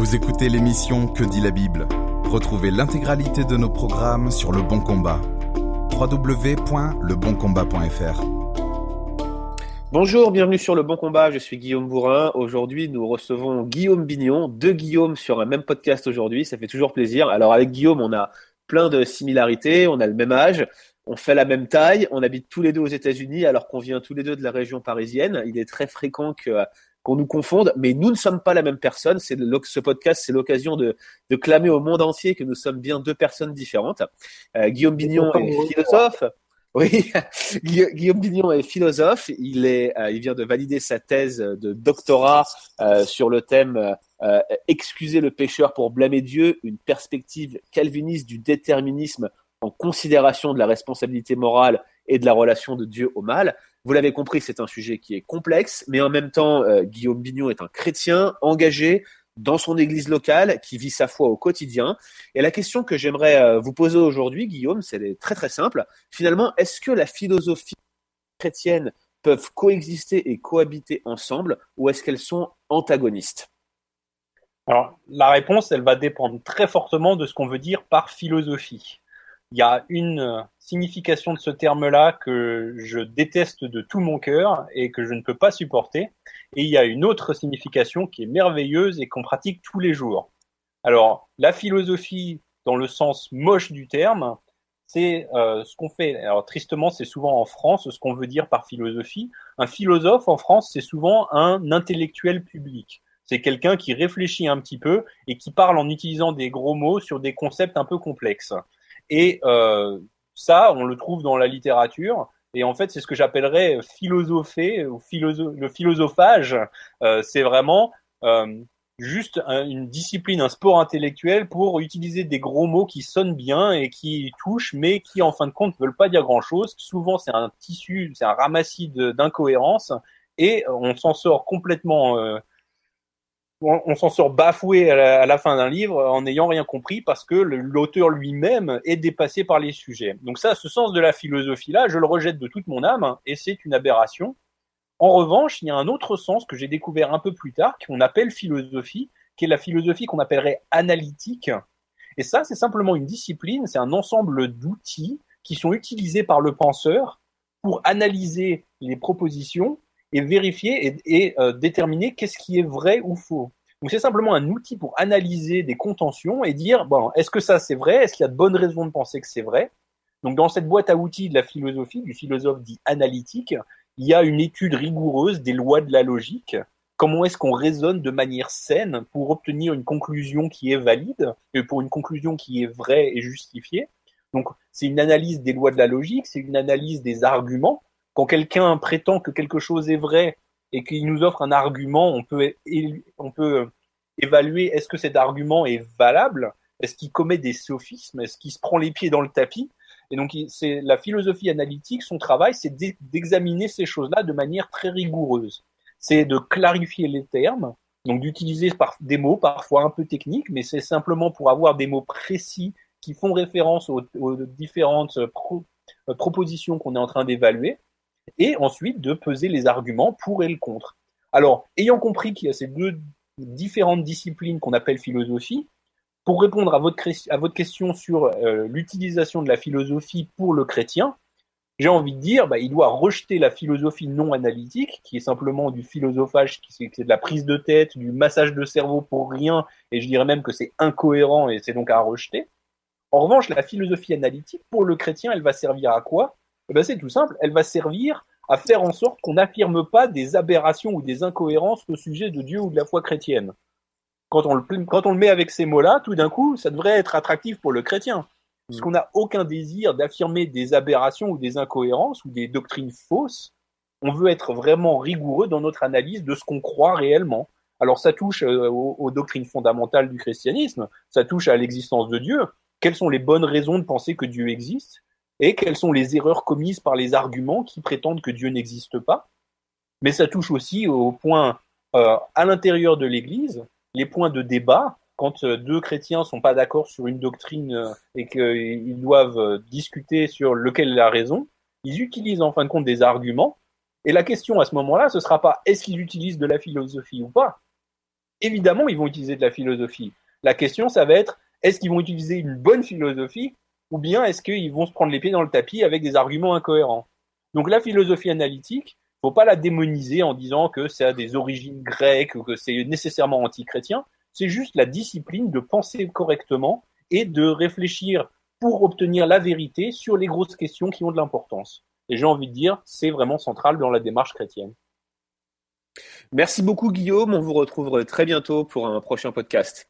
Vous écoutez l'émission Que dit la Bible Retrouvez l'intégralité de nos programmes sur Le Bon Combat. www.leboncombat.fr Bonjour, bienvenue sur Le Bon Combat, je suis Guillaume Bourrin. Aujourd'hui, nous recevons Guillaume Bignon, deux Guillaume sur un même podcast aujourd'hui, ça fait toujours plaisir. Alors avec Guillaume, on a plein de similarités, on a le même âge, on fait la même taille, on habite tous les deux aux États-Unis alors qu'on vient tous les deux de la région parisienne. Il est très fréquent que qu'on nous confonde, mais nous ne sommes pas la même personne. C'est ce podcast, c'est l'occasion de, de, clamer au monde entier que nous sommes bien deux personnes différentes. Euh, Guillaume Bignon est philosophe. Oui, Guillaume Bignon est philosophe. Il est, euh, il vient de valider sa thèse de doctorat euh, sur le thème euh, Excuser le pécheur pour blâmer Dieu, une perspective calviniste du déterminisme en considération de la responsabilité morale et de la relation de Dieu au mal. Vous l'avez compris, c'est un sujet qui est complexe, mais en même temps, euh, Guillaume Bignon est un chrétien engagé dans son église locale, qui vit sa foi au quotidien. Et la question que j'aimerais euh, vous poser aujourd'hui, Guillaume, c'est très très simple. Finalement, est-ce que la philosophie chrétienne peuvent coexister et cohabiter ensemble, ou est-ce qu'elles sont antagonistes? Alors, la réponse, elle va dépendre très fortement de ce qu'on veut dire par philosophie il y a une signification de ce terme-là que je déteste de tout mon cœur et que je ne peux pas supporter. Et il y a une autre signification qui est merveilleuse et qu'on pratique tous les jours. Alors, la philosophie, dans le sens moche du terme, c'est euh, ce qu'on fait. Alors, tristement, c'est souvent en France ce qu'on veut dire par philosophie. Un philosophe en France, c'est souvent un intellectuel public. C'est quelqu'un qui réfléchit un petit peu et qui parle en utilisant des gros mots sur des concepts un peu complexes. Et euh, ça, on le trouve dans la littérature. Et en fait, c'est ce que j'appellerais philosopher ou le philosophage. Euh, c'est vraiment euh, juste une discipline, un sport intellectuel pour utiliser des gros mots qui sonnent bien et qui touchent, mais qui en fin de compte ne veulent pas dire grand-chose. Souvent, c'est un tissu, c'est un ramassis d'incohérences et on s'en sort complètement on, s'en sort bafoué à la, fin d'un livre en n'ayant rien compris parce que l'auteur lui-même est dépassé par les sujets. Donc ça, ce sens de la philosophie-là, je le rejette de toute mon âme et c'est une aberration. En revanche, il y a un autre sens que j'ai découvert un peu plus tard, qu'on appelle philosophie, qui est la philosophie qu'on appellerait analytique. Et ça, c'est simplement une discipline, c'est un ensemble d'outils qui sont utilisés par le penseur pour analyser les propositions et vérifier et, euh, déterminer qu'est-ce qui est vrai ou faux. Donc c'est simplement un outil pour analyser des contentions et dire bon est-ce que ça c'est vrai? Est-ce qu'il y a de bonnes raisons de penser que c'est vrai? Donc dans cette boîte à outils de la philosophie, du philosophe dit analytique, il y a une étude rigoureuse des lois de la logique. Comment est-ce qu'on raisonne de manière saine pour obtenir une conclusion qui est valide et pour une conclusion qui est vraie et justifiée? Donc c'est une analyse des lois de la logique, c'est une analyse des arguments quand quelqu'un prétend que quelque chose est vrai et qu'il nous offre un argument, on peut, on peut évaluer est-ce que cet argument est valable, est-ce qu'il commet des sophismes, est-ce qu'il se prend les pieds dans le tapis. Et donc, c'est la philosophie analytique, son travail, c'est d'examiner ces choses-là de manière très rigoureuse. C'est de clarifier les termes, donc d'utiliser des mots parfois un peu techniques, mais c'est simplement pour avoir des mots précis qui font référence aux, différentes propositions qu'on est en train d'évaluer et ensuite de peser les arguments pour et le contre. Alors, ayant compris qu'il y a ces deux différentes disciplines qu'on appelle philosophie, pour répondre à votre, à votre question sur euh, l'utilisation de la philosophie pour le chrétien, j'ai envie de dire, bah, il doit rejeter la philosophie non analytique, qui est simplement du philosophage, qui c'est de la prise de tête, du massage de cerveau pour rien, et je dirais même que c'est incohérent et c'est donc à rejeter. En revanche, la philosophie analytique, pour le chrétien, elle va servir à quoi? Eh ben, c'est tout simple, elle va servir à faire en sorte qu'on n'affirme pas des aberrations ou des incohérences au sujet de Dieu ou de la foi chrétienne. Quand on le, quand on le met avec ces mots-là, tout d'un coup, ça devrait être attractif pour le chrétien. Puisqu'on n'a aucun désir d'affirmer des aberrations ou des incohérences ou des doctrines fausses. On veut être vraiment rigoureux dans notre analyse de ce qu'on croit réellement. Alors ça touche euh, aux, doctrines fondamentales du christianisme, ça touche à l'existence de Dieu. Quelles sont les bonnes raisons de penser que Dieu existe? Et quelles sont les erreurs commises par les arguments qui prétendent que Dieu n'existe pas. Mais ça touche aussi aux points euh, à l'intérieur de l'Église, les points de débat, quand euh, deux chrétiens sont pas d'accord sur une doctrine euh, et qu'ils doivent discuter sur lequel la raison, ils utilisent en fin de compte des arguments. Et la question à ce moment-là, ce sera pas est-ce qu'ils utilisent de la philosophie ou pas, évidemment, ils vont utiliser de la philosophie. La question, ça va être, est-ce qu'ils vont utiliser une bonne philosophie ou bien est-ce qu'ils vont se prendre les pieds dans le tapis avec des arguments incohérents? Donc la philosophie analytique, faut pas la démoniser en disant que ça a des origines grecques ou que c'est nécessairement anti-chrétien. C'est juste la discipline de penser correctement et de réfléchir pour obtenir la vérité sur les grosses questions qui ont de l'importance. Et j'ai envie de dire, c'est vraiment central dans la démarche chrétienne. Merci beaucoup Guillaume, on vous retrouve très bientôt pour un prochain podcast.